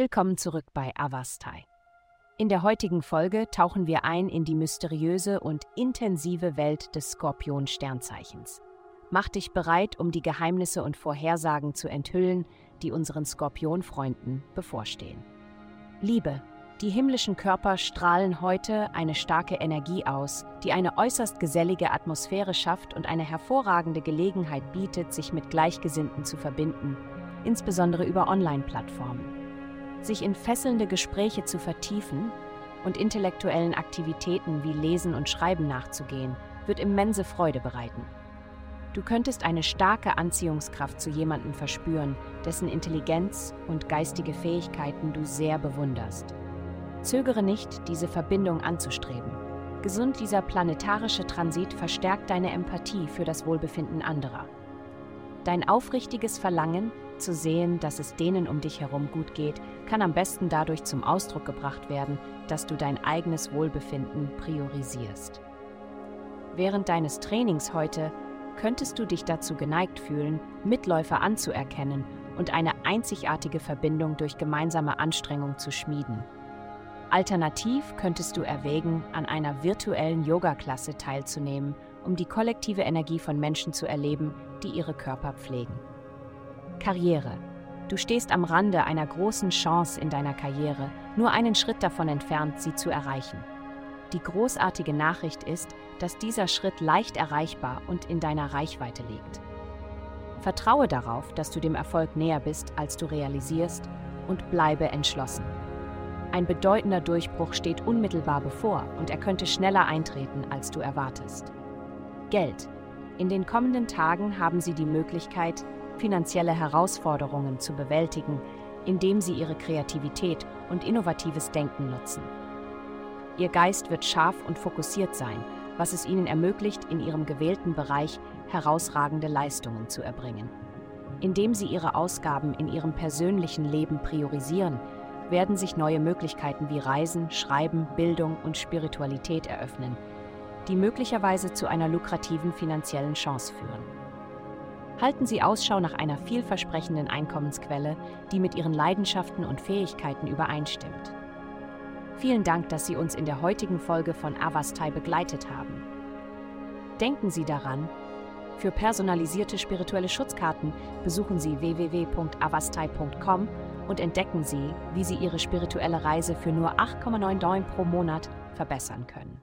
Willkommen zurück bei Avastai. In der heutigen Folge tauchen wir ein in die mysteriöse und intensive Welt des Skorpion-Sternzeichens. Mach dich bereit, um die Geheimnisse und Vorhersagen zu enthüllen, die unseren Skorpionfreunden bevorstehen. Liebe. Die himmlischen Körper strahlen heute eine starke Energie aus, die eine äußerst gesellige Atmosphäre schafft und eine hervorragende Gelegenheit bietet, sich mit Gleichgesinnten zu verbinden, insbesondere über Online-Plattformen. Sich in fesselnde Gespräche zu vertiefen und intellektuellen Aktivitäten wie Lesen und Schreiben nachzugehen, wird immense Freude bereiten. Du könntest eine starke Anziehungskraft zu jemandem verspüren, dessen Intelligenz und geistige Fähigkeiten du sehr bewunderst. Zögere nicht, diese Verbindung anzustreben. Gesund dieser planetarische Transit verstärkt deine Empathie für das Wohlbefinden anderer. Dein aufrichtiges Verlangen, zu sehen, dass es denen um dich herum gut geht, kann am besten dadurch zum Ausdruck gebracht werden, dass du dein eigenes Wohlbefinden priorisierst. Während deines Trainings heute könntest du dich dazu geneigt fühlen, Mitläufer anzuerkennen und eine einzigartige Verbindung durch gemeinsame Anstrengung zu schmieden. Alternativ könntest du erwägen, an einer virtuellen Yoga-Klasse teilzunehmen, um die kollektive Energie von Menschen zu erleben, die ihre Körper pflegen. Karriere. Du stehst am Rande einer großen Chance in deiner Karriere, nur einen Schritt davon entfernt, sie zu erreichen. Die großartige Nachricht ist, dass dieser Schritt leicht erreichbar und in deiner Reichweite liegt. Vertraue darauf, dass du dem Erfolg näher bist, als du realisierst, und bleibe entschlossen. Ein bedeutender Durchbruch steht unmittelbar bevor und er könnte schneller eintreten, als du erwartest. Geld. In den kommenden Tagen haben Sie die Möglichkeit, finanzielle Herausforderungen zu bewältigen, indem Sie Ihre Kreativität und innovatives Denken nutzen. Ihr Geist wird scharf und fokussiert sein, was es Ihnen ermöglicht, in Ihrem gewählten Bereich herausragende Leistungen zu erbringen. Indem Sie Ihre Ausgaben in Ihrem persönlichen Leben priorisieren, werden sich neue Möglichkeiten wie Reisen, Schreiben, Bildung und Spiritualität eröffnen, die möglicherweise zu einer lukrativen finanziellen Chance führen. Halten Sie Ausschau nach einer vielversprechenden Einkommensquelle, die mit Ihren Leidenschaften und Fähigkeiten übereinstimmt. Vielen Dank, dass Sie uns in der heutigen Folge von Avastai begleitet haben. Denken Sie daran, für personalisierte spirituelle Schutzkarten besuchen Sie www.avastai.com und entdecken Sie, wie Sie Ihre spirituelle Reise für nur 8,9 Däum pro Monat verbessern können.